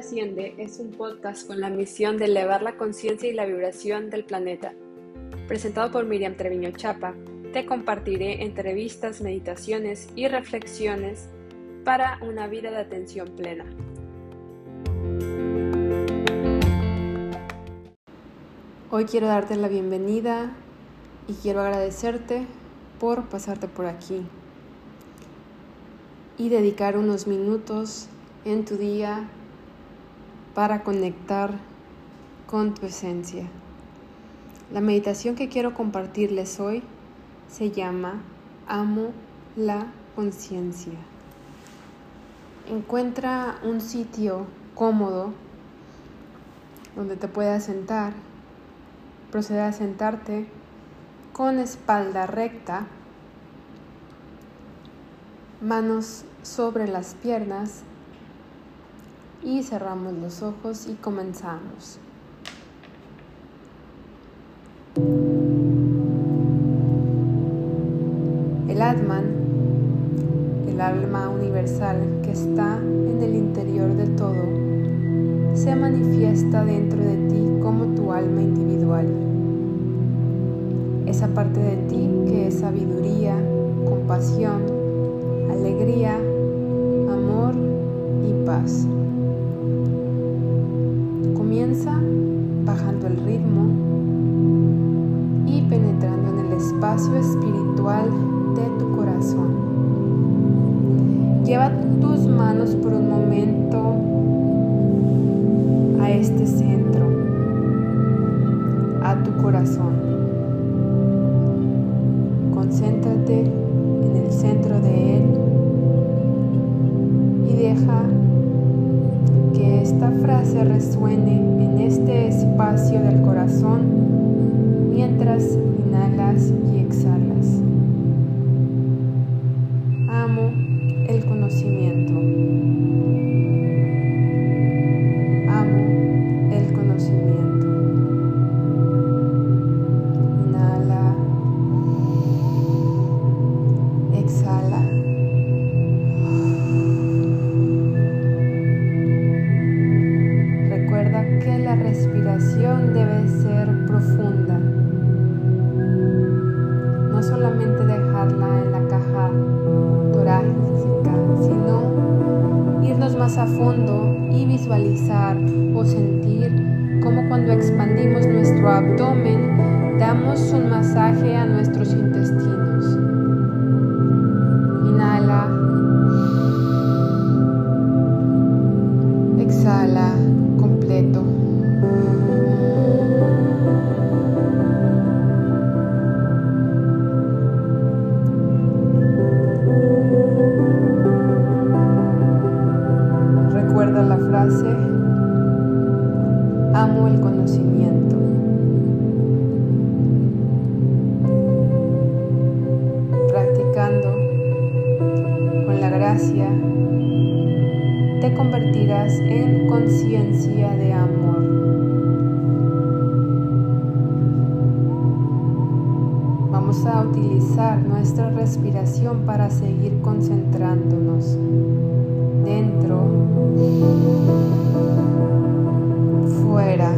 Trasciende es un podcast con la misión de elevar la conciencia y la vibración del planeta. Presentado por Miriam Treviño Chapa, te compartiré entrevistas, meditaciones y reflexiones para una vida de atención plena. Hoy quiero darte la bienvenida y quiero agradecerte por pasarte por aquí y dedicar unos minutos en tu día para conectar con tu esencia. La meditación que quiero compartirles hoy se llama Amo la conciencia. Encuentra un sitio cómodo donde te puedas sentar. Procede a sentarte con espalda recta, manos sobre las piernas y cerramos los ojos y comenzamos. El Atman, el alma universal que está en el interior de todo, se manifiesta dentro de ti como tu alma individual. Esa parte de ti que es sabiduría, compasión, alegría, amor y paz. Comienza bajando el ritmo y penetrando en el espacio espiritual de tu corazón. Lleva tus manos por un momento a este centro, a tu corazón. Concéntrate en el centro de él y deja que esta frase resuene en este espacio del corazón mientras inhalas y exhalas. Amo el conocimiento. No solamente dejarla en la caja torácica, sino irnos más a fondo y visualizar o sentir como cuando expandimos nuestro abdomen damos un masaje a nuestros de amor. Vamos a utilizar nuestra respiración para seguir concentrándonos dentro, fuera,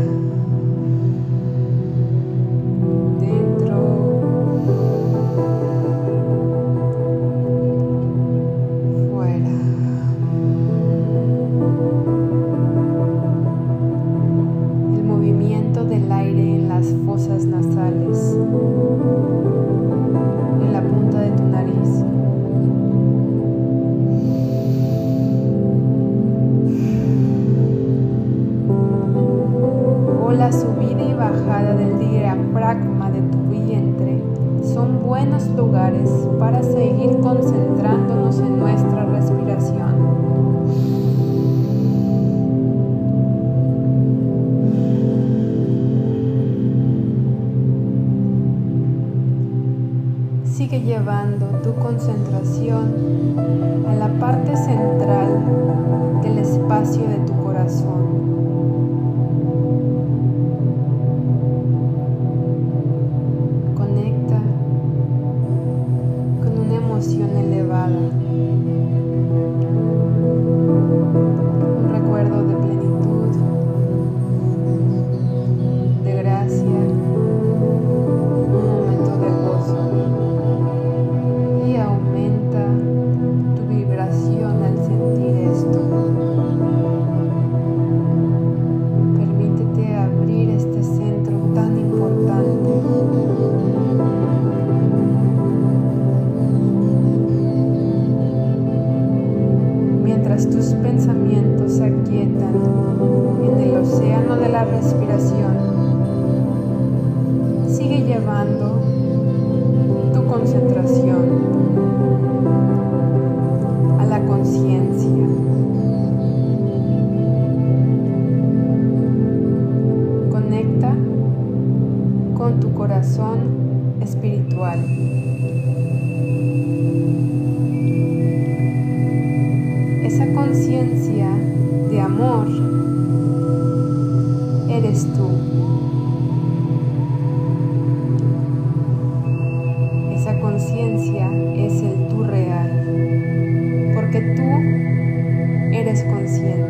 corazón espiritual. Esa conciencia de amor eres tú. Esa conciencia es el tú real, porque tú eres consciente.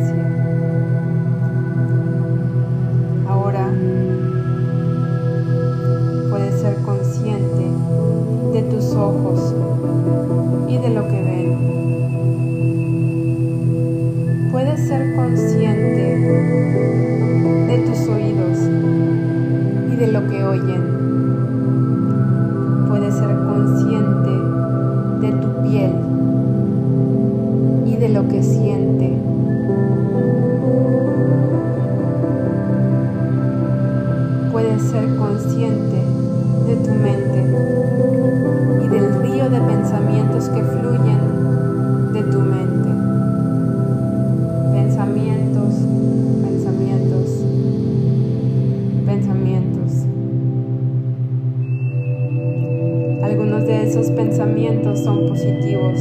de lo que siente. Puedes ser consciente de tu mente y del río de pensamientos que fluyen de tu mente. Pensamientos, pensamientos, pensamientos. Algunos de esos pensamientos son positivos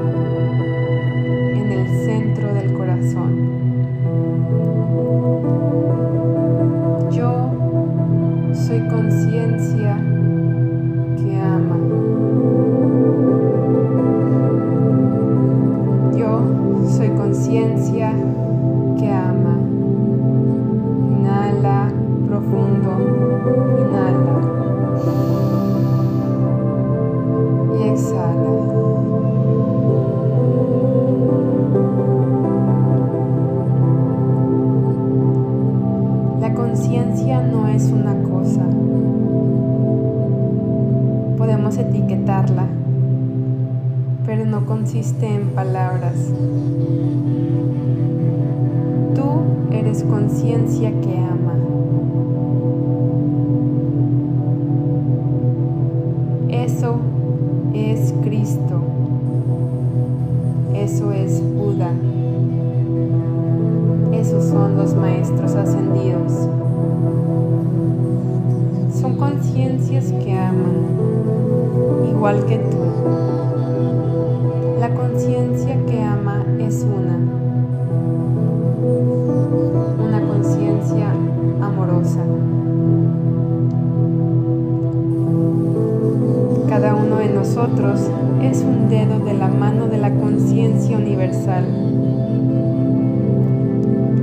es un dedo de la mano de la conciencia universal.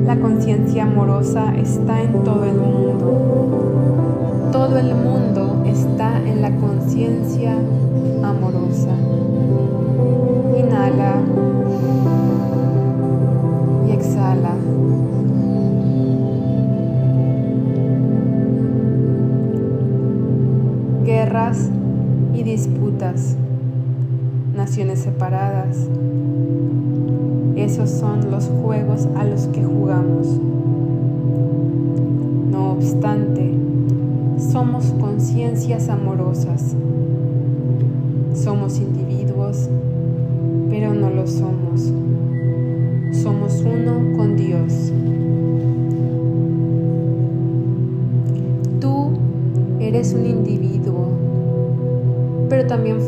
La conciencia amorosa está en todo el mundo. Todo el mundo está en la conciencia amorosa. Naciones separadas. Esos son los juegos a los que jugamos. No obstante, somos conciencias amorosas. Somos individuos, pero no lo. Somos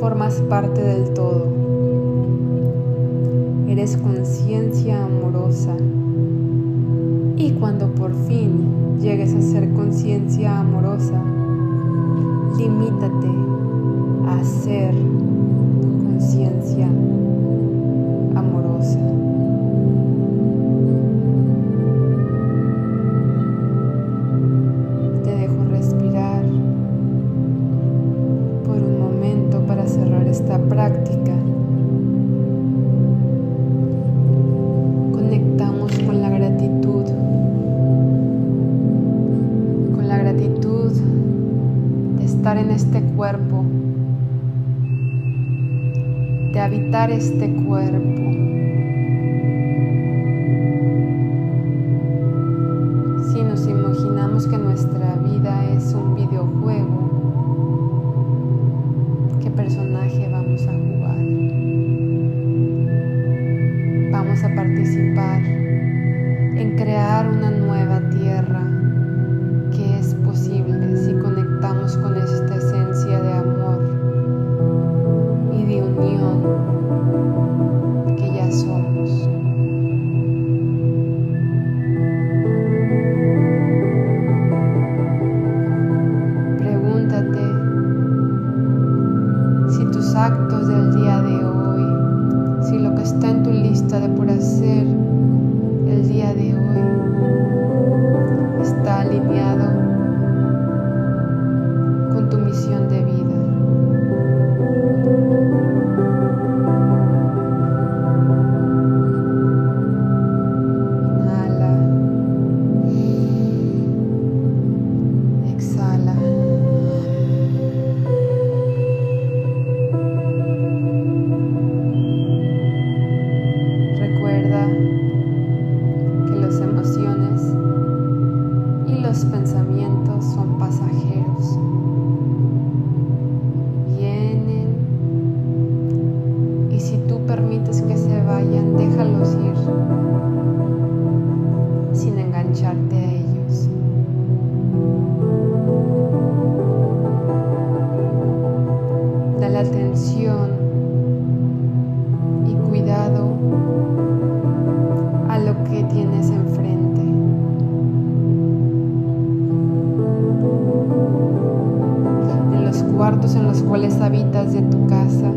formas parte del todo. estar en este cuerpo, de habitar este cuerpo. Si nos imaginamos que nuestra vida es un videojuego, ¿qué personaje y cuidado a lo que tienes enfrente. En los cuartos en los cuales habitas de tu casa.